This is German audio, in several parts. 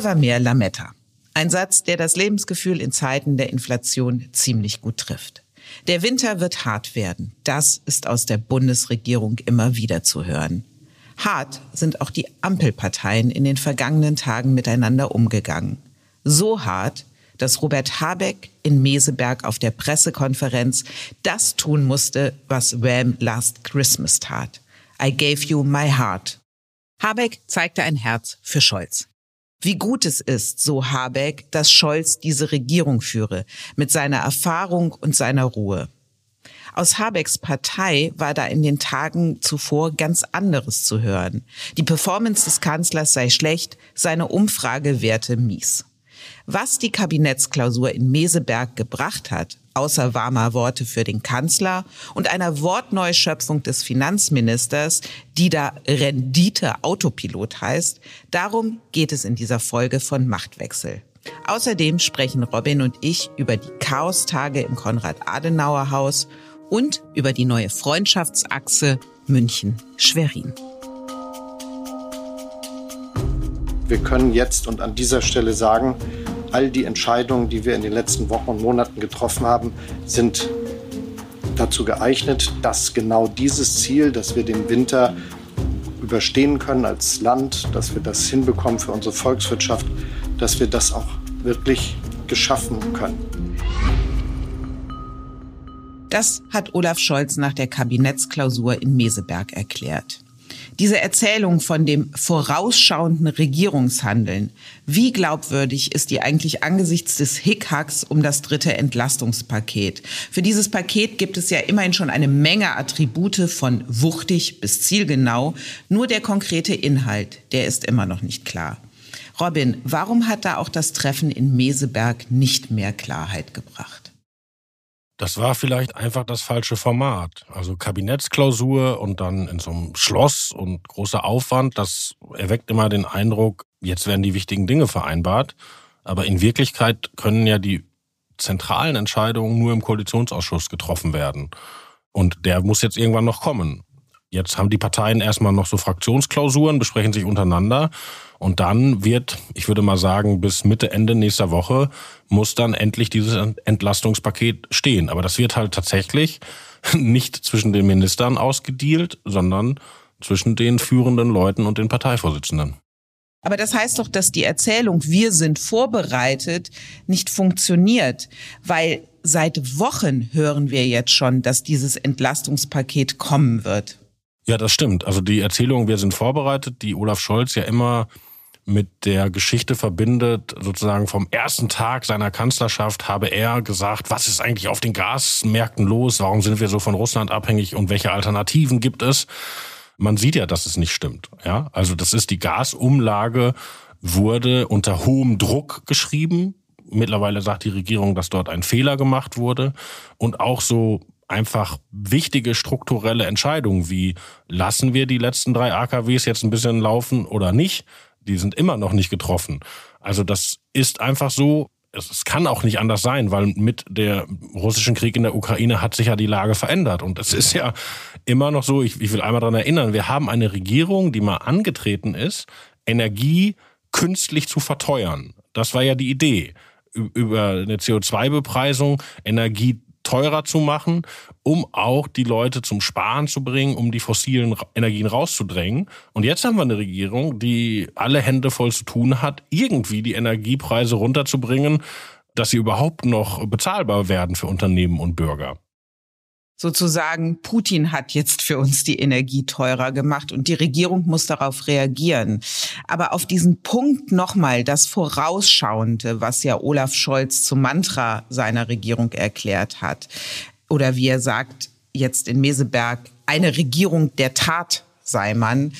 Mehr Lametta. Ein Satz, der das Lebensgefühl in Zeiten der Inflation ziemlich gut trifft. Der Winter wird hart werden. Das ist aus der Bundesregierung immer wieder zu hören. Hart sind auch die Ampelparteien in den vergangenen Tagen miteinander umgegangen. So hart, dass Robert Habeck in Meseberg auf der Pressekonferenz das tun musste, was Wham Last Christmas tat. I gave you my heart. Habeck zeigte ein Herz für Scholz. Wie gut es ist, so Habeck, dass Scholz diese Regierung führe, mit seiner Erfahrung und seiner Ruhe. Aus Habecks Partei war da in den Tagen zuvor ganz anderes zu hören. Die Performance des Kanzlers sei schlecht, seine Umfragewerte mies. Was die Kabinettsklausur in Meseberg gebracht hat, außer warmer Worte für den Kanzler und einer Wortneuschöpfung des Finanzministers, die da Rendite Autopilot heißt, darum geht es in dieser Folge von Machtwechsel. Außerdem sprechen Robin und ich über die Chaostage im Konrad-Adenauer-Haus und über die neue Freundschaftsachse München-Schwerin. Wir können jetzt und an dieser Stelle sagen, all die Entscheidungen, die wir in den letzten Wochen und Monaten getroffen haben, sind dazu geeignet, dass genau dieses Ziel, dass wir den Winter überstehen können als Land, dass wir das hinbekommen für unsere Volkswirtschaft, dass wir das auch wirklich geschaffen können. Das hat Olaf Scholz nach der Kabinettsklausur in Meseberg erklärt. Diese Erzählung von dem vorausschauenden Regierungshandeln, wie glaubwürdig ist die eigentlich angesichts des Hickhacks um das dritte Entlastungspaket? Für dieses Paket gibt es ja immerhin schon eine Menge Attribute von wuchtig bis zielgenau. Nur der konkrete Inhalt, der ist immer noch nicht klar. Robin, warum hat da auch das Treffen in Meseberg nicht mehr Klarheit gebracht? Das war vielleicht einfach das falsche Format. Also Kabinettsklausur und dann in so einem Schloss und großer Aufwand, das erweckt immer den Eindruck, jetzt werden die wichtigen Dinge vereinbart. Aber in Wirklichkeit können ja die zentralen Entscheidungen nur im Koalitionsausschuss getroffen werden. Und der muss jetzt irgendwann noch kommen. Jetzt haben die Parteien erstmal noch so Fraktionsklausuren, besprechen sich untereinander. Und dann wird, ich würde mal sagen, bis Mitte, Ende nächster Woche muss dann endlich dieses Entlastungspaket stehen. Aber das wird halt tatsächlich nicht zwischen den Ministern ausgedealt, sondern zwischen den führenden Leuten und den Parteivorsitzenden. Aber das heißt doch, dass die Erzählung, wir sind vorbereitet, nicht funktioniert, weil seit Wochen hören wir jetzt schon, dass dieses Entlastungspaket kommen wird. Ja, das stimmt. Also die Erzählung, wir sind vorbereitet, die Olaf Scholz ja immer mit der Geschichte verbindet, sozusagen vom ersten Tag seiner Kanzlerschaft habe er gesagt, was ist eigentlich auf den Gasmärkten los? Warum sind wir so von Russland abhängig und welche Alternativen gibt es? Man sieht ja, dass es nicht stimmt. Ja, also das ist die Gasumlage wurde unter hohem Druck geschrieben. Mittlerweile sagt die Regierung, dass dort ein Fehler gemacht wurde und auch so einfach wichtige strukturelle Entscheidungen wie lassen wir die letzten drei AKWs jetzt ein bisschen laufen oder nicht, die sind immer noch nicht getroffen. Also das ist einfach so, es kann auch nicht anders sein, weil mit der russischen Krieg in der Ukraine hat sich ja die Lage verändert. Und es ist ja immer noch so, ich, ich will einmal daran erinnern, wir haben eine Regierung, die mal angetreten ist, Energie künstlich zu verteuern. Das war ja die Idee über eine CO2-Bepreisung Energie teurer zu machen, um auch die Leute zum Sparen zu bringen, um die fossilen Energien rauszudrängen. Und jetzt haben wir eine Regierung, die alle Hände voll zu tun hat, irgendwie die Energiepreise runterzubringen, dass sie überhaupt noch bezahlbar werden für Unternehmen und Bürger. Sozusagen, Putin hat jetzt für uns die Energie teurer gemacht und die Regierung muss darauf reagieren. Aber auf diesen Punkt nochmal, das Vorausschauende, was ja Olaf Scholz zum Mantra seiner Regierung erklärt hat, oder wie er sagt, jetzt in Meseberg, eine Regierung der Tat sei man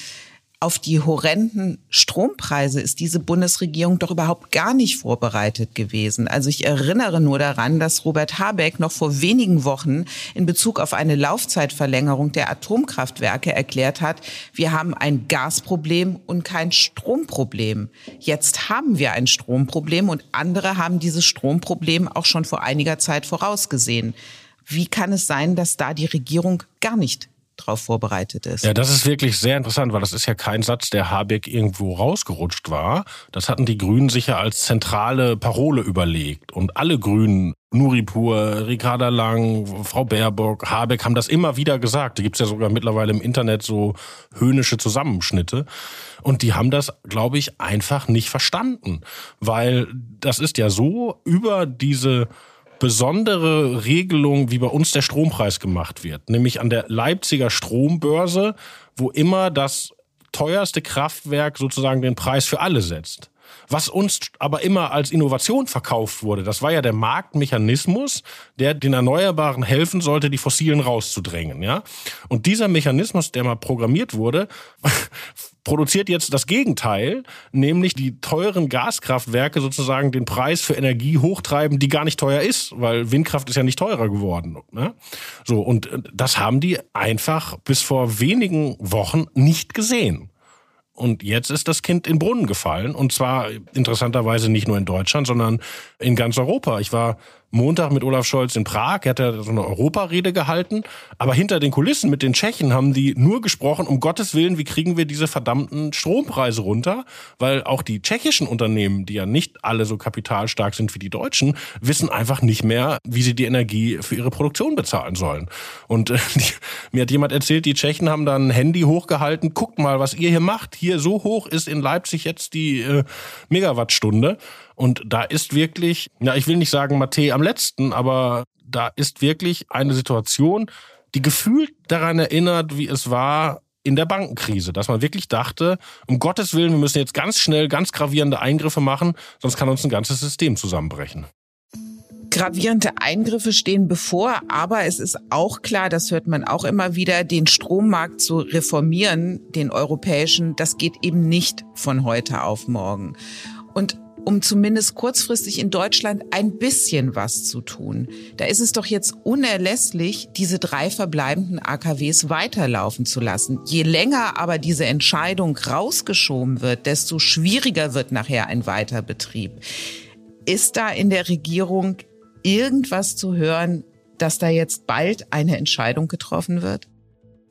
auf die horrenden Strompreise ist diese Bundesregierung doch überhaupt gar nicht vorbereitet gewesen. Also ich erinnere nur daran, dass Robert Habeck noch vor wenigen Wochen in Bezug auf eine Laufzeitverlängerung der Atomkraftwerke erklärt hat, wir haben ein Gasproblem und kein Stromproblem. Jetzt haben wir ein Stromproblem und andere haben dieses Stromproblem auch schon vor einiger Zeit vorausgesehen. Wie kann es sein, dass da die Regierung gar nicht darauf vorbereitet ist. Ja, das ist wirklich sehr interessant, weil das ist ja kein Satz, der Habeck irgendwo rausgerutscht war. Das hatten die Grünen sicher als zentrale Parole überlegt. Und alle Grünen, Nuripur, Ricarda Lang, Frau Baerbock, Habeck haben das immer wieder gesagt. Da gibt's ja sogar mittlerweile im Internet so höhnische Zusammenschnitte. Und die haben das, glaube ich, einfach nicht verstanden. Weil das ist ja so über diese besondere Regelung, wie bei uns der Strompreis gemacht wird, nämlich an der Leipziger Strombörse, wo immer das teuerste Kraftwerk sozusagen den Preis für alle setzt. Was uns aber immer als Innovation verkauft wurde, das war ja der Marktmechanismus, der den Erneuerbaren helfen sollte, die Fossilen rauszudrängen, ja. Und dieser Mechanismus, der mal programmiert wurde, produziert jetzt das Gegenteil, nämlich die teuren Gaskraftwerke sozusagen den Preis für Energie hochtreiben, die gar nicht teuer ist, weil Windkraft ist ja nicht teurer geworden. Ne? So, und äh, das haben die einfach bis vor wenigen Wochen nicht gesehen. Und jetzt ist das Kind in Brunnen gefallen. Und zwar interessanterweise nicht nur in Deutschland, sondern in ganz Europa. Ich war Montag mit Olaf Scholz in Prag. Er hat ja so eine Europarede gehalten. Aber hinter den Kulissen mit den Tschechen haben die nur gesprochen, um Gottes Willen, wie kriegen wir diese verdammten Strompreise runter? Weil auch die tschechischen Unternehmen, die ja nicht alle so kapitalstark sind wie die deutschen, wissen einfach nicht mehr, wie sie die Energie für ihre Produktion bezahlen sollen. Und äh, die, mir hat jemand erzählt, die Tschechen haben dann ein Handy hochgehalten. Guckt mal, was ihr hier macht. Hier so hoch ist in Leipzig jetzt die äh, Megawattstunde. Und da ist wirklich, ja, ich will nicht sagen Mathe am letzten, aber da ist wirklich eine Situation, die gefühlt daran erinnert, wie es war in der Bankenkrise, dass man wirklich dachte, um Gottes Willen, wir müssen jetzt ganz schnell ganz gravierende Eingriffe machen, sonst kann uns ein ganzes System zusammenbrechen. Gravierende Eingriffe stehen bevor, aber es ist auch klar, das hört man auch immer wieder, den Strommarkt zu reformieren, den europäischen, das geht eben nicht von heute auf morgen. Und um zumindest kurzfristig in Deutschland ein bisschen was zu tun. Da ist es doch jetzt unerlässlich, diese drei verbleibenden AKWs weiterlaufen zu lassen. Je länger aber diese Entscheidung rausgeschoben wird, desto schwieriger wird nachher ein Weiterbetrieb. Ist da in der Regierung irgendwas zu hören, dass da jetzt bald eine Entscheidung getroffen wird?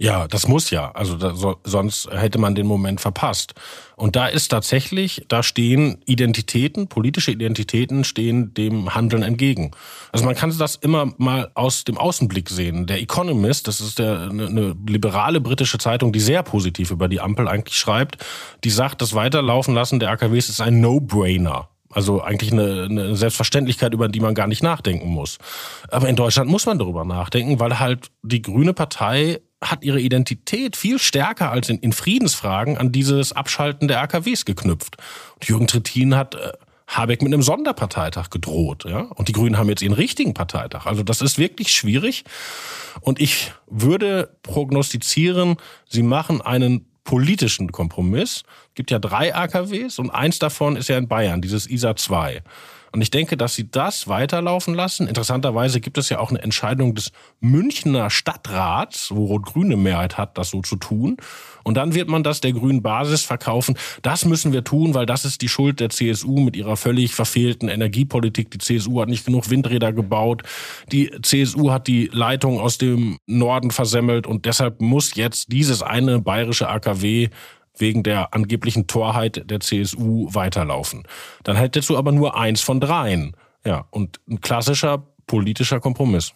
Ja, das muss ja. Also da, so, sonst hätte man den Moment verpasst. Und da ist tatsächlich, da stehen Identitäten, politische Identitäten stehen dem Handeln entgegen. Also man kann das immer mal aus dem Außenblick sehen. Der Economist, das ist der, eine, eine liberale britische Zeitung, die sehr positiv über die Ampel eigentlich schreibt, die sagt, das Weiterlaufen lassen der AKWs ist ein No-Brainer. Also eigentlich eine, eine Selbstverständlichkeit, über die man gar nicht nachdenken muss. Aber in Deutschland muss man darüber nachdenken, weil halt die Grüne Partei hat ihre Identität viel stärker als in, in Friedensfragen an dieses Abschalten der AKWs geknüpft. Und Jürgen Trittin hat äh, Habeck mit einem Sonderparteitag gedroht, ja. Und die Grünen haben jetzt ihren richtigen Parteitag. Also das ist wirklich schwierig. Und ich würde prognostizieren, sie machen einen politischen Kompromiss. Es gibt ja drei AKWs und eins davon ist ja in Bayern, dieses ISA 2. Und ich denke, dass sie das weiterlaufen lassen. Interessanterweise gibt es ja auch eine Entscheidung des Münchner Stadtrats, wo Rot-Grüne Mehrheit hat, das so zu tun. Und dann wird man das der grünen Basis verkaufen. Das müssen wir tun, weil das ist die Schuld der CSU mit ihrer völlig verfehlten Energiepolitik. Die CSU hat nicht genug Windräder gebaut. Die CSU hat die Leitung aus dem Norden versemmelt und deshalb muss jetzt dieses eine bayerische AKW wegen der angeblichen Torheit der CSU weiterlaufen. Dann hättest du aber nur eins von dreien. Ja, und ein klassischer politischer Kompromiss.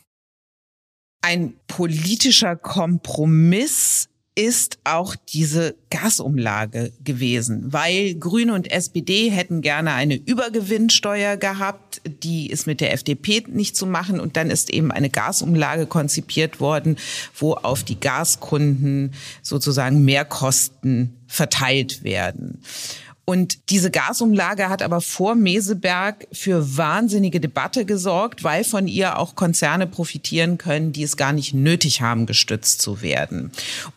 Ein politischer Kompromiss ist auch diese Gasumlage gewesen, weil Grüne und SPD hätten gerne eine Übergewinnsteuer gehabt, die ist mit der FDP nicht zu machen und dann ist eben eine Gasumlage konzipiert worden, wo auf die Gaskunden sozusagen Mehrkosten verteilt werden. Und diese Gasumlage hat aber vor Meseberg für wahnsinnige Debatte gesorgt, weil von ihr auch Konzerne profitieren können, die es gar nicht nötig haben, gestützt zu werden.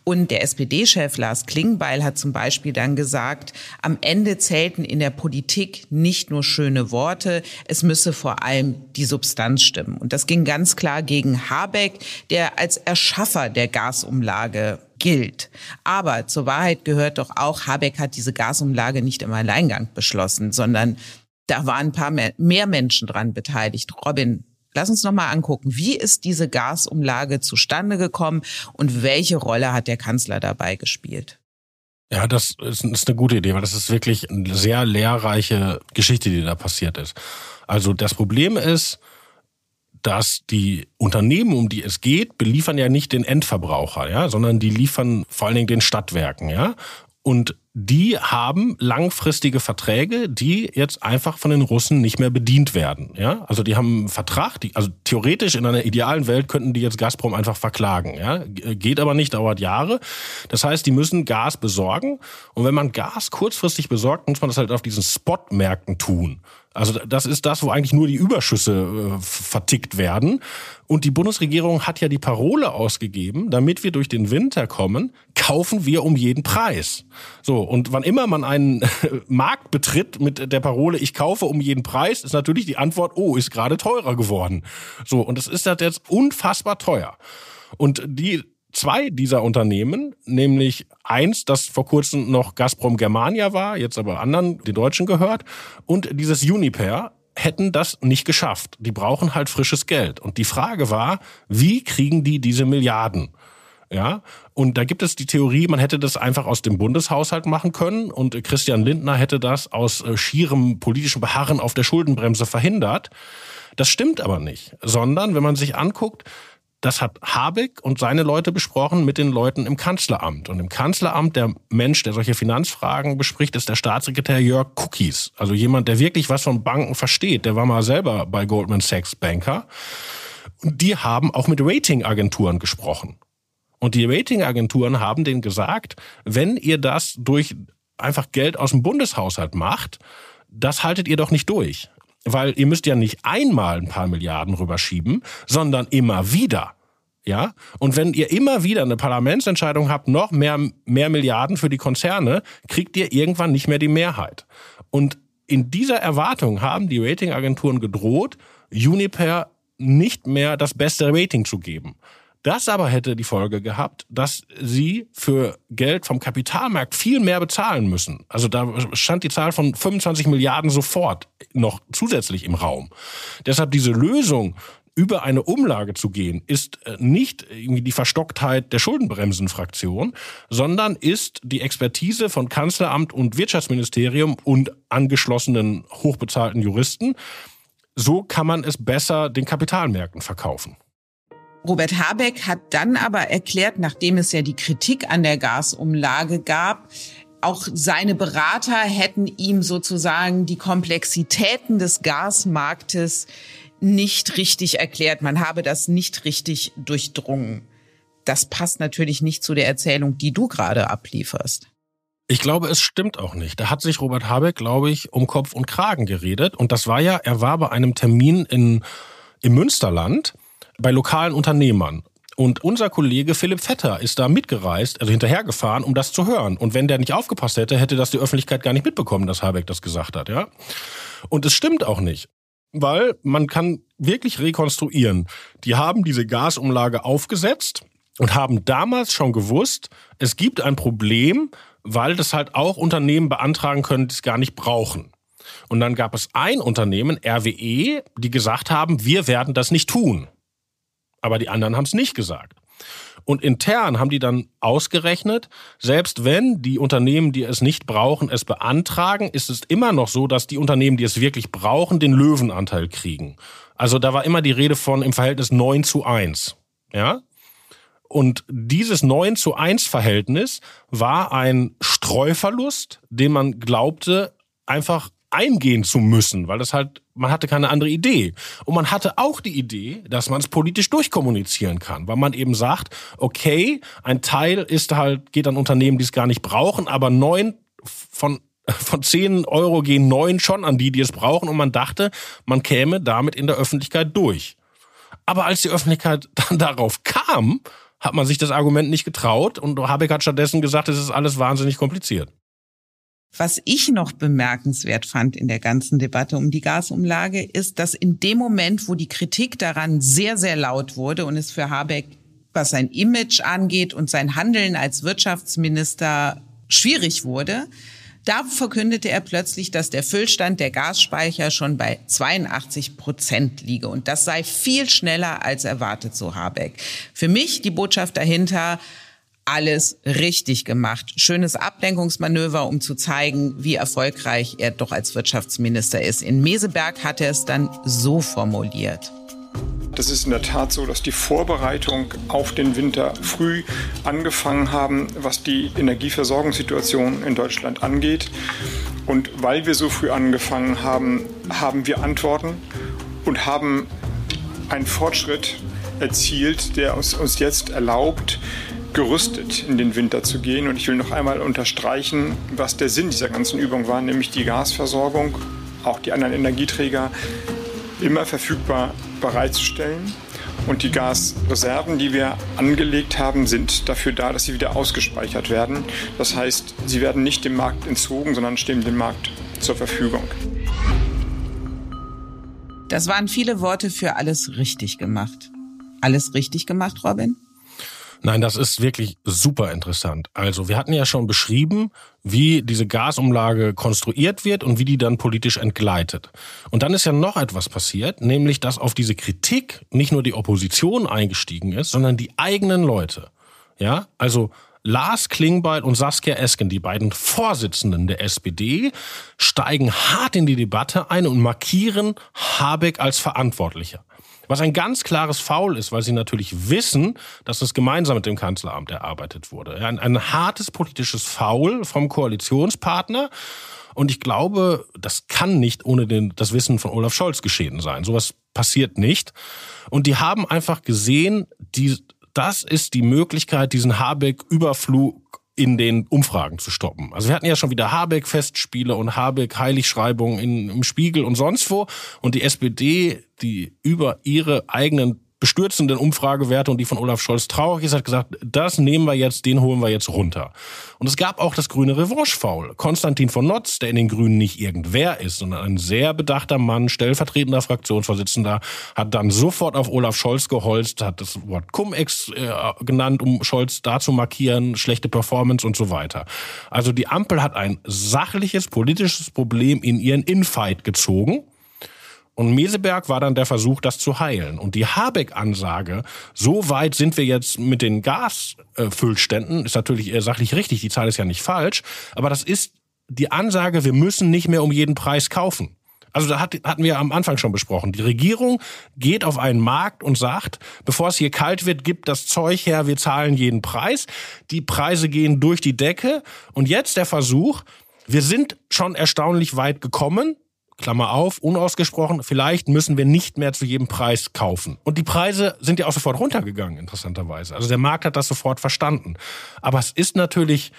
Und der SPD-Chef Lars Klingbeil hat zum Beispiel dann gesagt, am Ende zählten in der Politik nicht nur schöne Worte, es müsse vor allem die Substanz stimmen. Und das ging ganz klar gegen Habeck, der als Erschaffer der Gasumlage gilt. Aber zur Wahrheit gehört doch auch, Habeck hat diese Gasumlage nicht im Alleingang beschlossen, sondern da waren ein paar mehr, Menschen dran beteiligt. Robin, lass uns noch mal angucken, wie ist diese Gasumlage zustande gekommen und welche Rolle hat der Kanzler dabei gespielt? Ja, das ist eine gute Idee, weil das ist wirklich eine sehr lehrreiche Geschichte, die da passiert ist. Also das Problem ist, dass die Unternehmen, um die es geht, beliefern ja nicht den Endverbraucher, ja, sondern die liefern vor allen Dingen den Stadtwerken, ja. Und die haben langfristige Verträge, die jetzt einfach von den Russen nicht mehr bedient werden. Ja? Also die haben einen Vertrag, die, also theoretisch in einer idealen Welt könnten die jetzt Gazprom einfach verklagen. Ja? Geht aber nicht, dauert Jahre. Das heißt, die müssen Gas besorgen. Und wenn man Gas kurzfristig besorgt, muss man das halt auf diesen Spotmärkten tun. Also das ist das, wo eigentlich nur die Überschüsse äh, vertickt werden. Und die Bundesregierung hat ja die Parole ausgegeben, damit wir durch den Winter kommen, kaufen wir um jeden Preis. So, und wann immer man einen Markt betritt mit der Parole, ich kaufe um jeden Preis, ist natürlich die Antwort, oh, ist gerade teurer geworden. So, und das ist jetzt unfassbar teuer. Und die zwei dieser Unternehmen, nämlich eins, das vor kurzem noch Gazprom Germania war, jetzt aber anderen, den Deutschen gehört, und dieses Uniper, hätten das nicht geschafft. Die brauchen halt frisches Geld. Und die Frage war, wie kriegen die diese Milliarden? Ja, und da gibt es die Theorie, man hätte das einfach aus dem Bundeshaushalt machen können und Christian Lindner hätte das aus äh, schierem politischen Beharren auf der Schuldenbremse verhindert. Das stimmt aber nicht, sondern wenn man sich anguckt, das hat Habeck und seine Leute besprochen mit den Leuten im Kanzleramt. Und im Kanzleramt, der Mensch, der solche Finanzfragen bespricht, ist der Staatssekretär Jörg Cookies. Also jemand, der wirklich was von Banken versteht. Der war mal selber bei Goldman Sachs Banker. Und die haben auch mit Ratingagenturen gesprochen. Und die Ratingagenturen haben denen gesagt, wenn ihr das durch einfach Geld aus dem Bundeshaushalt macht, das haltet ihr doch nicht durch weil ihr müsst ja nicht einmal ein paar Milliarden rüberschieben, sondern immer wieder. Ja, und wenn ihr immer wieder eine Parlamentsentscheidung habt, noch mehr, mehr Milliarden für die Konzerne, kriegt ihr irgendwann nicht mehr die Mehrheit. Und in dieser Erwartung haben die Ratingagenturen gedroht, Uniper nicht mehr das beste Rating zu geben. Das aber hätte die Folge gehabt, dass sie für Geld vom Kapitalmarkt viel mehr bezahlen müssen. Also da stand die Zahl von 25 Milliarden sofort noch zusätzlich im Raum. Deshalb diese Lösung, über eine Umlage zu gehen, ist äh, nicht irgendwie die Verstocktheit der Schuldenbremsenfraktion, sondern ist die Expertise von Kanzleramt und Wirtschaftsministerium und angeschlossenen hochbezahlten Juristen. So kann man es besser den Kapitalmärkten verkaufen. Robert Habeck hat dann aber erklärt, nachdem es ja die Kritik an der Gasumlage gab, auch seine Berater hätten ihm sozusagen die Komplexitäten des Gasmarktes nicht richtig erklärt. Man habe das nicht richtig durchdrungen. Das passt natürlich nicht zu der Erzählung, die du gerade ablieferst. Ich glaube, es stimmt auch nicht. Da hat sich Robert Habeck, glaube ich, um Kopf und Kragen geredet. Und das war ja, er war bei einem Termin in, im Münsterland bei lokalen Unternehmern. Und unser Kollege Philipp Vetter ist da mitgereist, also hinterhergefahren, um das zu hören. Und wenn der nicht aufgepasst hätte, hätte das die Öffentlichkeit gar nicht mitbekommen, dass Habeck das gesagt hat, ja. Und es stimmt auch nicht. Weil man kann wirklich rekonstruieren. Die haben diese Gasumlage aufgesetzt und haben damals schon gewusst, es gibt ein Problem, weil das halt auch Unternehmen beantragen können, die es gar nicht brauchen. Und dann gab es ein Unternehmen, RWE, die gesagt haben, wir werden das nicht tun. Aber die anderen haben es nicht gesagt. Und intern haben die dann ausgerechnet, selbst wenn die Unternehmen, die es nicht brauchen, es beantragen, ist es immer noch so, dass die Unternehmen, die es wirklich brauchen, den Löwenanteil kriegen. Also da war immer die Rede von im Verhältnis 9 zu 1. Ja? Und dieses 9 zu 1 Verhältnis war ein Streuverlust, den man glaubte, einfach eingehen zu müssen, weil das halt, man hatte keine andere Idee. Und man hatte auch die Idee, dass man es politisch durchkommunizieren kann, weil man eben sagt, okay, ein Teil ist halt, geht an Unternehmen, die es gar nicht brauchen, aber neun von von zehn Euro gehen neun schon an die, die es brauchen. Und man dachte, man käme damit in der Öffentlichkeit durch. Aber als die Öffentlichkeit dann darauf kam, hat man sich das Argument nicht getraut und Habeck hat stattdessen gesagt, es ist alles wahnsinnig kompliziert. Was ich noch bemerkenswert fand in der ganzen Debatte um die Gasumlage, ist, dass in dem Moment, wo die Kritik daran sehr, sehr laut wurde und es für Habeck, was sein Image angeht und sein Handeln als Wirtschaftsminister schwierig wurde, da verkündete er plötzlich, dass der Füllstand der Gasspeicher schon bei 82 Prozent liege. Und das sei viel schneller als erwartet, so Habeck. Für mich die Botschaft dahinter, alles richtig gemacht. Schönes Ablenkungsmanöver, um zu zeigen, wie erfolgreich er doch als Wirtschaftsminister ist. In Meseberg hat er es dann so formuliert. Das ist in der Tat so, dass die Vorbereitung auf den Winter früh angefangen haben, was die Energieversorgungssituation in Deutschland angeht. Und weil wir so früh angefangen haben, haben wir Antworten und haben einen Fortschritt erzielt, der uns, uns jetzt erlaubt, gerüstet in den Winter zu gehen. Und ich will noch einmal unterstreichen, was der Sinn dieser ganzen Übung war, nämlich die Gasversorgung, auch die anderen Energieträger immer verfügbar bereitzustellen. Und die Gasreserven, die wir angelegt haben, sind dafür da, dass sie wieder ausgespeichert werden. Das heißt, sie werden nicht dem Markt entzogen, sondern stehen dem Markt zur Verfügung. Das waren viele Worte für alles richtig gemacht. Alles richtig gemacht, Robin? Nein, das ist wirklich super interessant. Also wir hatten ja schon beschrieben, wie diese Gasumlage konstruiert wird und wie die dann politisch entgleitet. Und dann ist ja noch etwas passiert, nämlich dass auf diese Kritik nicht nur die Opposition eingestiegen ist, sondern die eigenen Leute. Ja, also Lars Klingbeil und Saskia Esken, die beiden Vorsitzenden der SPD, steigen hart in die Debatte ein und markieren Habeck als Verantwortlicher. Was ein ganz klares Foul ist, weil sie natürlich wissen, dass es gemeinsam mit dem Kanzleramt erarbeitet wurde. Ein, ein hartes politisches Foul vom Koalitionspartner. Und ich glaube, das kann nicht ohne den, das Wissen von Olaf Scholz geschehen sein. Sowas passiert nicht. Und die haben einfach gesehen, die, das ist die Möglichkeit, diesen Habeck-Überflug in den Umfragen zu stoppen. Also wir hatten ja schon wieder Habeck-Festspiele und Habeck-Heiligschreibungen im Spiegel und sonst wo. Und die SPD, die über ihre eigenen bestürzenden Umfragewerte und die von Olaf Scholz traurig ist, hat gesagt, das nehmen wir jetzt, den holen wir jetzt runter. Und es gab auch das grüne Revanche-Foul. Konstantin von Notz, der in den Grünen nicht irgendwer ist, sondern ein sehr bedachter Mann, stellvertretender Fraktionsvorsitzender, hat dann sofort auf Olaf Scholz geholzt, hat das Wort Cum-Ex äh, genannt, um Scholz da zu markieren, schlechte Performance und so weiter. Also die Ampel hat ein sachliches politisches Problem in ihren Infight gezogen und Meseberg war dann der Versuch, das zu heilen. Und die Habeck-Ansage, so weit sind wir jetzt mit den Gasfüllständen, ist natürlich sachlich richtig, die Zahl ist ja nicht falsch, aber das ist die Ansage, wir müssen nicht mehr um jeden Preis kaufen. Also da hatten wir am Anfang schon besprochen. Die Regierung geht auf einen Markt und sagt, bevor es hier kalt wird, gibt das Zeug her, wir zahlen jeden Preis. Die Preise gehen durch die Decke. Und jetzt der Versuch, wir sind schon erstaunlich weit gekommen. Klammer auf, unausgesprochen, vielleicht müssen wir nicht mehr zu jedem Preis kaufen. Und die Preise sind ja auch sofort runtergegangen, interessanterweise. Also der Markt hat das sofort verstanden. Aber es ist natürlich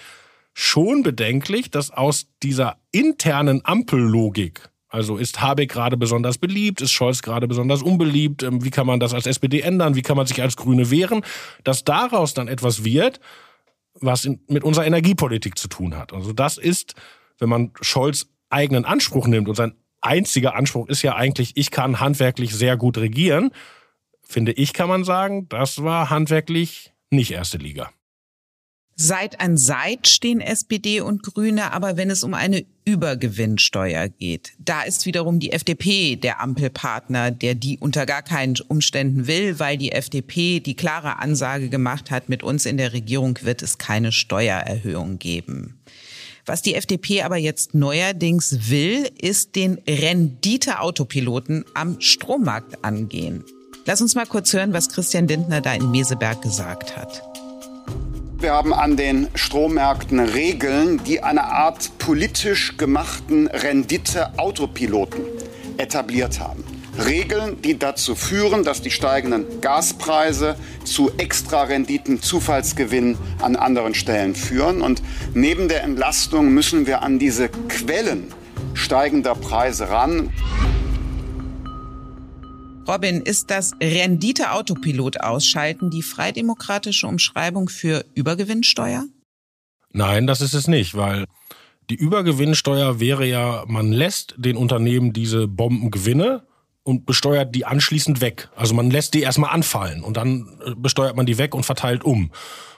schon bedenklich, dass aus dieser internen Ampellogik also ist Habeck gerade besonders beliebt, ist Scholz gerade besonders unbeliebt, ähm, wie kann man das als SPD ändern, wie kann man sich als Grüne wehren, dass daraus dann etwas wird, was mit unserer Energiepolitik zu tun hat. Also das ist, wenn man Scholz eigenen Anspruch nimmt und sein einziger Anspruch ist ja eigentlich, ich kann handwerklich sehr gut regieren. Finde ich, kann man sagen, das war handwerklich nicht erste Liga. Seit an Seit stehen SPD und Grüne, aber wenn es um eine Übergewinnsteuer geht, da ist wiederum die FDP der Ampelpartner, der die unter gar keinen Umständen will, weil die FDP die klare Ansage gemacht hat, mit uns in der Regierung wird es keine Steuererhöhung geben. Was die FDP aber jetzt neuerdings will, ist den Rendite-Autopiloten am Strommarkt angehen. Lass uns mal kurz hören, was Christian Lindner da in Meseberg gesagt hat. Wir haben an den Strommärkten Regeln, die eine Art politisch gemachten Rendite-Autopiloten etabliert haben. Regeln, die dazu führen, dass die steigenden Gaspreise zu Extrarenditen, Zufallsgewinnen an anderen Stellen führen. Und neben der Entlastung müssen wir an diese Quellen steigender Preise ran. Robin, ist das Rendite-Autopilot ausschalten die freidemokratische Umschreibung für Übergewinnsteuer? Nein, das ist es nicht, weil die Übergewinnsteuer wäre ja, man lässt den Unternehmen diese Bombengewinne und besteuert die anschließend weg. Also man lässt die erstmal anfallen und dann äh, besteuert man die weg und verteilt um.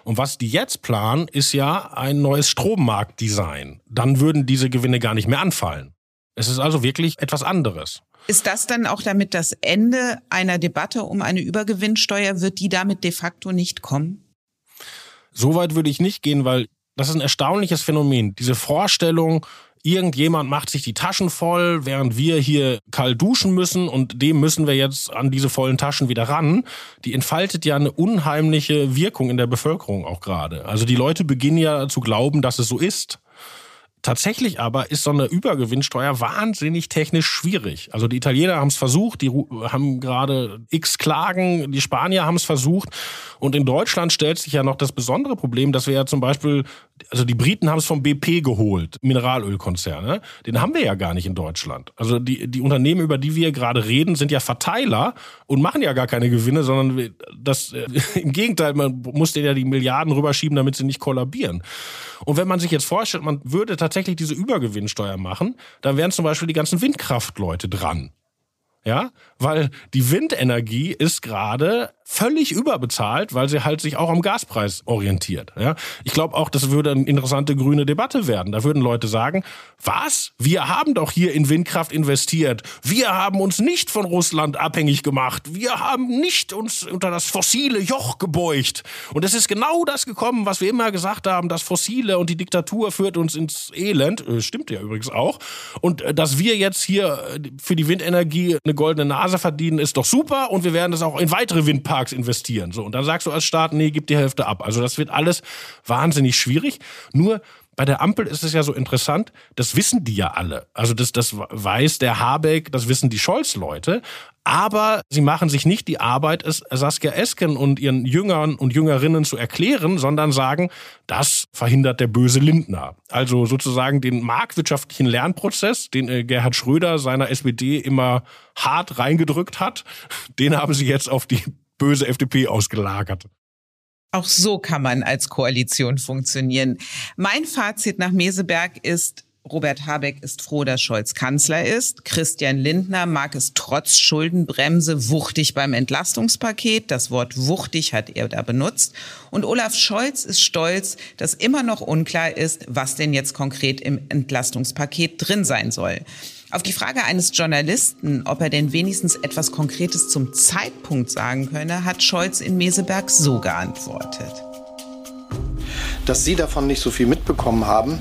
Und was die jetzt planen, ist ja ein neues Strommarktdesign. Dann würden diese Gewinne gar nicht mehr anfallen. Es ist also wirklich etwas anderes. Ist das dann auch damit das Ende einer Debatte um eine Übergewinnsteuer? Wird die damit de facto nicht kommen? Soweit würde ich nicht gehen, weil das ist ein erstaunliches Phänomen. Diese Vorstellung, irgendjemand macht sich die Taschen voll, während wir hier kalt duschen müssen und dem müssen wir jetzt an diese vollen Taschen wieder ran, die entfaltet ja eine unheimliche Wirkung in der Bevölkerung auch gerade. Also die Leute beginnen ja zu glauben, dass es so ist. Tatsächlich aber ist so eine Übergewinnsteuer wahnsinnig technisch schwierig. Also die Italiener haben es versucht, die haben gerade x Klagen, die Spanier haben es versucht. Und in Deutschland stellt sich ja noch das besondere Problem, dass wir ja zum Beispiel, also die Briten haben es vom BP geholt, Mineralölkonzerne. Den haben wir ja gar nicht in Deutschland. Also die, die Unternehmen, über die wir gerade reden, sind ja Verteiler und machen ja gar keine Gewinne, sondern das, äh, im Gegenteil, man muss denen ja die Milliarden rüberschieben, damit sie nicht kollabieren. Und wenn man sich jetzt vorstellt, man würde tatsächlich diese Übergewinnsteuer machen, dann wären zum Beispiel die ganzen Windkraftleute dran. Ja, weil die Windenergie ist gerade völlig überbezahlt, weil sie halt sich auch am Gaspreis orientiert. Ja, ich glaube auch, das würde eine interessante grüne Debatte werden. Da würden Leute sagen, was? Wir haben doch hier in Windkraft investiert. Wir haben uns nicht von Russland abhängig gemacht. Wir haben nicht uns unter das fossile Joch gebeugt. Und es ist genau das gekommen, was wir immer gesagt haben, das Fossile und die Diktatur führt uns ins Elend. Äh, stimmt ja übrigens auch. Und äh, dass wir jetzt hier äh, für die Windenergie eine goldene Nase verdienen, ist doch super. Und wir werden das auch in weitere Windparks Parks investieren. So, und dann sagst du als Staat, nee, gib die Hälfte ab. Also das wird alles wahnsinnig schwierig. Nur bei der Ampel ist es ja so interessant, das wissen die ja alle. Also das, das weiß der Habeck, das wissen die Scholz-Leute. Aber sie machen sich nicht die Arbeit, es Saskia Esken und ihren Jüngern und Jüngerinnen zu erklären, sondern sagen, das verhindert der böse Lindner. Also sozusagen den marktwirtschaftlichen Lernprozess, den äh, Gerhard Schröder seiner SPD immer hart reingedrückt hat, den haben sie jetzt auf die böse FDP ausgelagert. Auch so kann man als Koalition funktionieren. Mein Fazit nach Meseberg ist, Robert Habeck ist froh, dass Scholz Kanzler ist. Christian Lindner mag es trotz Schuldenbremse wuchtig beim Entlastungspaket. Das Wort wuchtig hat er da benutzt. Und Olaf Scholz ist stolz, dass immer noch unklar ist, was denn jetzt konkret im Entlastungspaket drin sein soll. Auf die Frage eines Journalisten, ob er denn wenigstens etwas Konkretes zum Zeitpunkt sagen könne, hat Scholz in Meseberg so geantwortet. Dass Sie davon nicht so viel mitbekommen haben,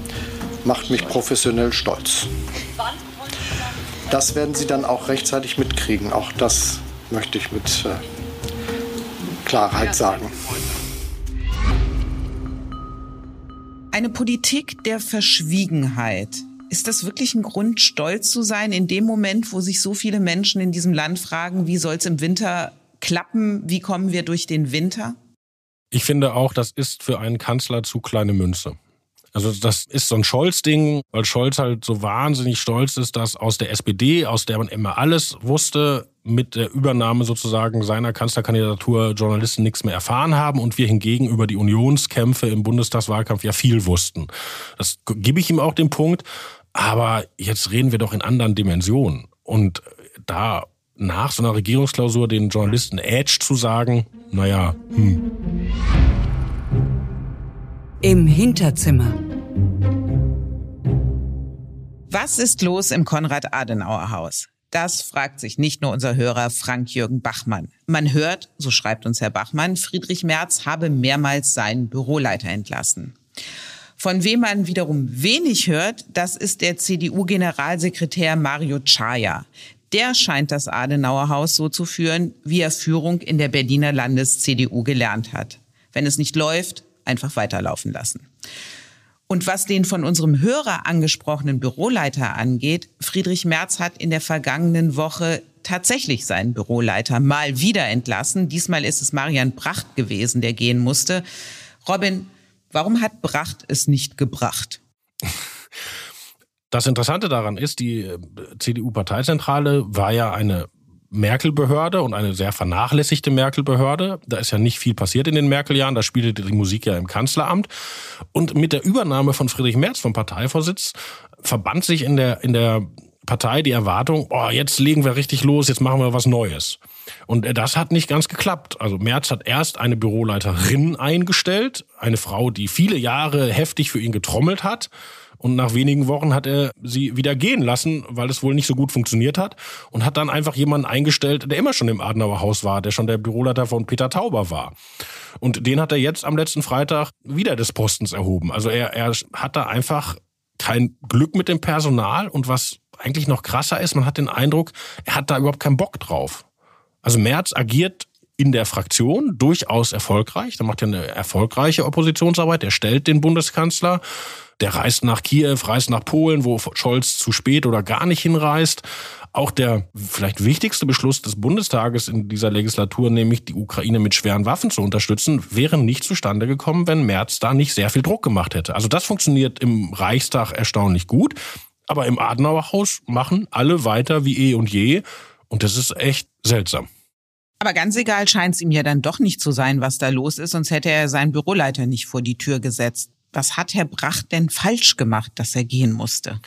macht mich professionell stolz. Das werden Sie dann auch rechtzeitig mitkriegen. Auch das möchte ich mit äh, Klarheit sagen. Eine Politik der Verschwiegenheit ist das wirklich ein Grund, stolz zu sein in dem Moment, wo sich so viele Menschen in diesem Land fragen, wie soll es im Winter klappen? Wie kommen wir durch den Winter? Ich finde auch, das ist für einen Kanzler zu kleine Münze. Also das ist so ein Scholz-Ding, weil Scholz halt so wahnsinnig stolz ist, dass aus der SPD, aus der man immer alles wusste, mit der Übernahme sozusagen seiner Kanzlerkandidatur Journalisten nichts mehr erfahren haben und wir hingegen über die Unionskämpfe im Bundestagswahlkampf ja viel wussten. Das gebe ich ihm auch den Punkt. Aber jetzt reden wir doch in anderen Dimensionen. Und da nach so einer Regierungsklausur den Journalisten Edge zu sagen, naja, hm. Im Hinterzimmer. Was ist los im Konrad-Adenauer-Haus? Das fragt sich nicht nur unser Hörer Frank-Jürgen Bachmann. Man hört, so schreibt uns Herr Bachmann, Friedrich Merz habe mehrmals seinen Büroleiter entlassen. Von wem man wiederum wenig hört, das ist der CDU-Generalsekretär Mario Chaya. Der scheint das Adenauer Haus so zu führen, wie er Führung in der Berliner Landes-CDU gelernt hat. Wenn es nicht läuft, einfach weiterlaufen lassen. Und was den von unserem Hörer angesprochenen Büroleiter angeht, Friedrich Merz hat in der vergangenen Woche tatsächlich seinen Büroleiter mal wieder entlassen. Diesmal ist es Marian Bracht gewesen, der gehen musste. Robin, warum hat Bracht es nicht gebracht? Das Interessante daran ist, die äh, CDU-Parteizentrale war ja eine Merkel-Behörde und eine sehr vernachlässigte Merkel-Behörde. Da ist ja nicht viel passiert in den Merkel-Jahren. Da spielte die Musik ja im Kanzleramt. Und mit der Übernahme von Friedrich Merz vom Parteivorsitz verband sich in der, in der Partei die Erwartung, oh, jetzt legen wir richtig los, jetzt machen wir was Neues. Und äh, das hat nicht ganz geklappt. Also Merz hat erst eine Büroleiterin eingestellt, eine Frau, die viele Jahre heftig für ihn getrommelt hat und nach wenigen Wochen hat er sie wieder gehen lassen, weil es wohl nicht so gut funktioniert hat. Und hat dann einfach jemanden eingestellt, der immer schon im Adenauer war, der schon der Büroleiter von Peter Tauber war. Und den hat er jetzt am letzten Freitag wieder des Postens erhoben. Also er, er hat da einfach kein Glück mit dem Personal und was eigentlich noch krasser ist, man hat den Eindruck, er hat da überhaupt keinen Bock drauf. Also Merz agiert in der Fraktion durchaus erfolgreich. Da macht er eine erfolgreiche Oppositionsarbeit. Er stellt den Bundeskanzler. Der reist nach Kiew, reist nach Polen, wo Scholz zu spät oder gar nicht hinreist. Auch der vielleicht wichtigste Beschluss des Bundestages in dieser Legislatur, nämlich die Ukraine mit schweren Waffen zu unterstützen, wäre nicht zustande gekommen, wenn Merz da nicht sehr viel Druck gemacht hätte. Also das funktioniert im Reichstag erstaunlich gut. Aber im Adenauer Haus machen alle weiter wie eh und je. Und das ist echt seltsam. Aber ganz egal scheint es ihm ja dann doch nicht zu sein, was da los ist, sonst hätte er seinen Büroleiter nicht vor die Tür gesetzt. Was hat Herr Bracht denn falsch gemacht, dass er gehen musste?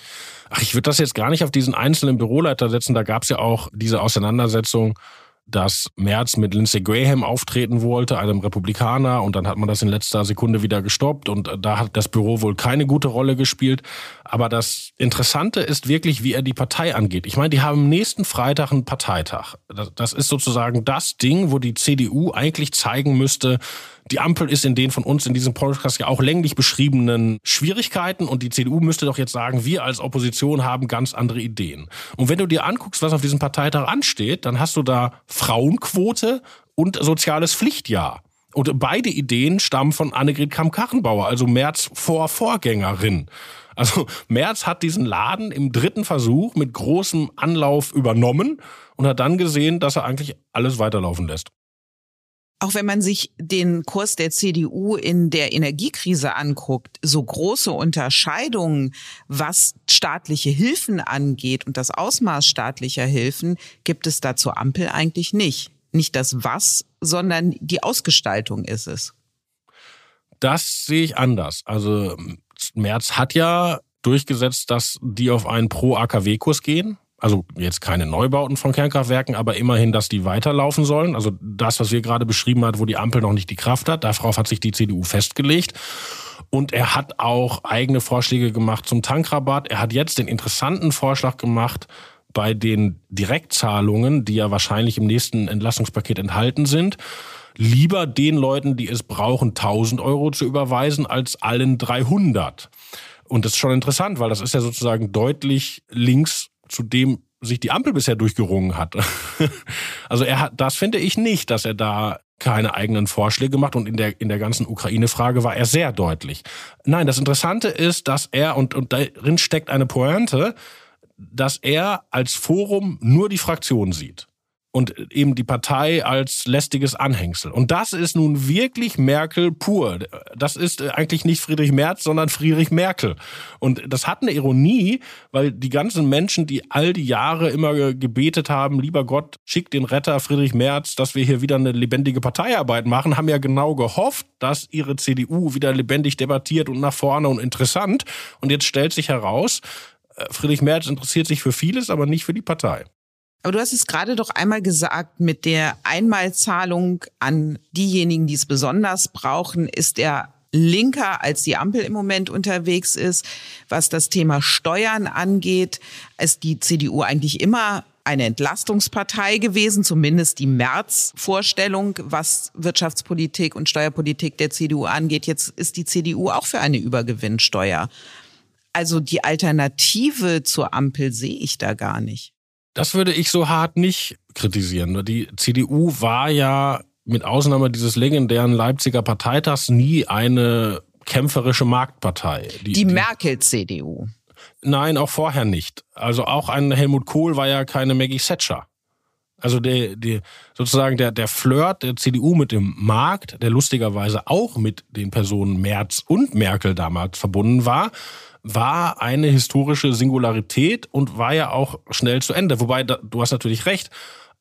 Ach, ich würde das jetzt gar nicht auf diesen einzelnen Büroleiter setzen. Da gab es ja auch diese Auseinandersetzung dass Merz mit Lindsey Graham auftreten wollte, einem Republikaner, und dann hat man das in letzter Sekunde wieder gestoppt und da hat das Büro wohl keine gute Rolle gespielt. Aber das Interessante ist wirklich, wie er die Partei angeht. Ich meine, die haben nächsten Freitag einen Parteitag. Das ist sozusagen das Ding, wo die CDU eigentlich zeigen müsste, die Ampel ist in den von uns in diesem Podcast ja auch länglich beschriebenen Schwierigkeiten und die CDU müsste doch jetzt sagen, wir als Opposition haben ganz andere Ideen. Und wenn du dir anguckst, was auf diesem Parteitag ansteht, dann hast du da Frauenquote und soziales Pflichtjahr. Und beide Ideen stammen von Annegret Kamm-Karrenbauer, also Merz vor Vorgängerin. Also Merz hat diesen Laden im dritten Versuch mit großem Anlauf übernommen und hat dann gesehen, dass er eigentlich alles weiterlaufen lässt. Auch wenn man sich den Kurs der CDU in der Energiekrise anguckt, so große Unterscheidungen, was staatliche Hilfen angeht und das Ausmaß staatlicher Hilfen, gibt es da zur Ampel eigentlich nicht. Nicht das Was, sondern die Ausgestaltung ist es. Das sehe ich anders. Also Merz hat ja durchgesetzt, dass die auf einen Pro-AKW-Kurs gehen. Also jetzt keine Neubauten von Kernkraftwerken, aber immerhin, dass die weiterlaufen sollen. Also das, was wir gerade beschrieben hat, wo die Ampel noch nicht die Kraft hat, darauf hat sich die CDU festgelegt. Und er hat auch eigene Vorschläge gemacht zum Tankrabatt. Er hat jetzt den interessanten Vorschlag gemacht, bei den Direktzahlungen, die ja wahrscheinlich im nächsten Entlassungspaket enthalten sind, lieber den Leuten, die es brauchen, 1000 Euro zu überweisen, als allen 300. Und das ist schon interessant, weil das ist ja sozusagen deutlich links zu dem sich die Ampel bisher durchgerungen hat. also er hat, das finde ich nicht, dass er da keine eigenen Vorschläge macht und in der, in der ganzen Ukraine-Frage war er sehr deutlich. Nein, das Interessante ist, dass er, und, und darin steckt eine Pointe, dass er als Forum nur die Fraktion sieht und eben die Partei als lästiges Anhängsel. Und das ist nun wirklich Merkel pur. Das ist eigentlich nicht Friedrich Merz, sondern Friedrich Merkel. Und das hat eine Ironie, weil die ganzen Menschen, die all die Jahre immer gebetet haben, lieber Gott, schick den Retter Friedrich Merz, dass wir hier wieder eine lebendige Parteiarbeit machen, haben ja genau gehofft, dass ihre CDU wieder lebendig debattiert und nach vorne und interessant. Und jetzt stellt sich heraus, äh, Friedrich Merz interessiert sich für vieles, aber nicht für die Partei. Aber du hast es gerade doch einmal gesagt, mit der Einmalzahlung an diejenigen, die es besonders brauchen, ist er linker als die Ampel im Moment unterwegs ist. Was das Thema Steuern angeht, ist die CDU eigentlich immer eine Entlastungspartei gewesen, zumindest die März-Vorstellung, was Wirtschaftspolitik und Steuerpolitik der CDU angeht. Jetzt ist die CDU auch für eine Übergewinnsteuer. Also die Alternative zur Ampel sehe ich da gar nicht. Das würde ich so hart nicht kritisieren. Die CDU war ja mit Ausnahme dieses legendären Leipziger Parteitags nie eine kämpferische Marktpartei. Die, die Merkel-CDU. Nein, auch vorher nicht. Also auch ein Helmut Kohl war ja keine Maggie Thatcher. Also der, der sozusagen der, der Flirt der CDU mit dem Markt, der lustigerweise auch mit den Personen Merz und Merkel damals verbunden war, war eine historische Singularität und war ja auch schnell zu Ende. Wobei, du hast natürlich recht,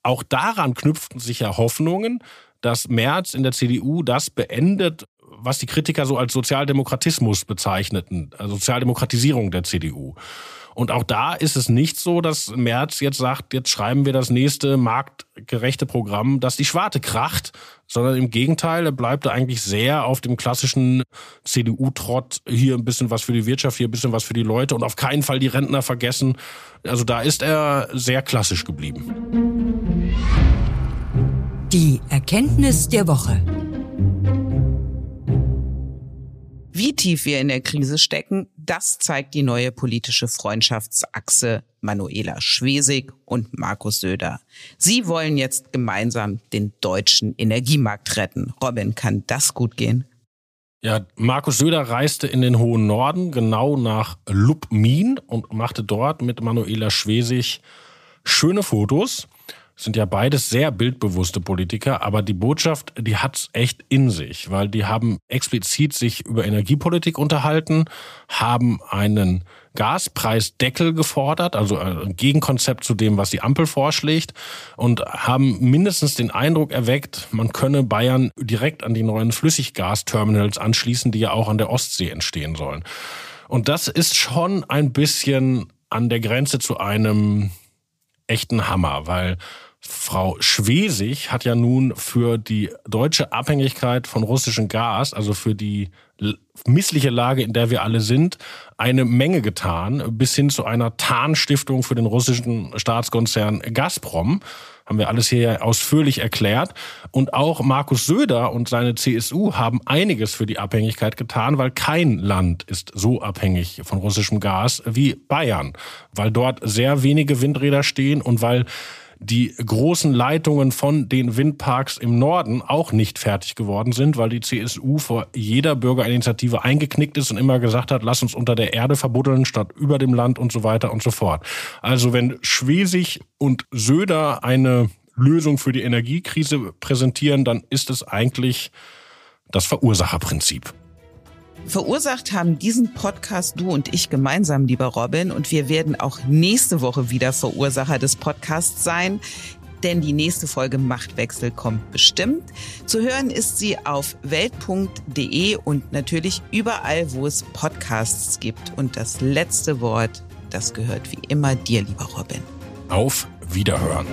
auch daran knüpften sich ja Hoffnungen, dass Merz in der CDU das beendet, was die Kritiker so als Sozialdemokratismus bezeichneten, also Sozialdemokratisierung der CDU. Und auch da ist es nicht so, dass Merz jetzt sagt, jetzt schreiben wir das nächste marktgerechte Programm, das die Schwarte kracht, sondern im Gegenteil, er bleibt eigentlich sehr auf dem klassischen CDU-Trott, hier ein bisschen was für die Wirtschaft, hier ein bisschen was für die Leute und auf keinen Fall die Rentner vergessen. Also da ist er sehr klassisch geblieben. Die Erkenntnis der Woche. Wie tief wir in der Krise stecken, das zeigt die neue politische Freundschaftsachse Manuela Schwesig und Markus Söder. Sie wollen jetzt gemeinsam den deutschen Energiemarkt retten. Robin, kann das gut gehen? Ja, Markus Söder reiste in den hohen Norden, genau nach Lubmin und machte dort mit Manuela Schwesig schöne Fotos sind ja beides sehr bildbewusste Politiker, aber die Botschaft, die hat's echt in sich, weil die haben explizit sich über Energiepolitik unterhalten, haben einen Gaspreisdeckel gefordert, also ein Gegenkonzept zu dem, was die Ampel vorschlägt und haben mindestens den Eindruck erweckt, man könne Bayern direkt an die neuen Flüssiggasterminals anschließen, die ja auch an der Ostsee entstehen sollen. Und das ist schon ein bisschen an der Grenze zu einem echten Hammer, weil Frau Schwesig hat ja nun für die deutsche Abhängigkeit von russischem Gas, also für die missliche Lage, in der wir alle sind, eine Menge getan, bis hin zu einer Tarnstiftung für den russischen Staatskonzern Gazprom. Haben wir alles hier ausführlich erklärt. Und auch Markus Söder und seine CSU haben einiges für die Abhängigkeit getan, weil kein Land ist so abhängig von russischem Gas wie Bayern, weil dort sehr wenige Windräder stehen und weil die großen Leitungen von den Windparks im Norden auch nicht fertig geworden sind, weil die CSU vor jeder Bürgerinitiative eingeknickt ist und immer gesagt hat, lass uns unter der Erde verbuddeln statt über dem Land und so weiter und so fort. Also wenn Schwesig und Söder eine Lösung für die Energiekrise präsentieren, dann ist es eigentlich das Verursacherprinzip. Verursacht haben diesen Podcast du und ich gemeinsam, lieber Robin, und wir werden auch nächste Woche wieder Verursacher des Podcasts sein denn die nächste Folge Machtwechsel kommt bestimmt. Zu hören ist sie auf welt.de und natürlich überall, wo es Podcasts gibt. Und das letzte Wort, das gehört wie immer dir, lieber Robin. Auf Wiederhören.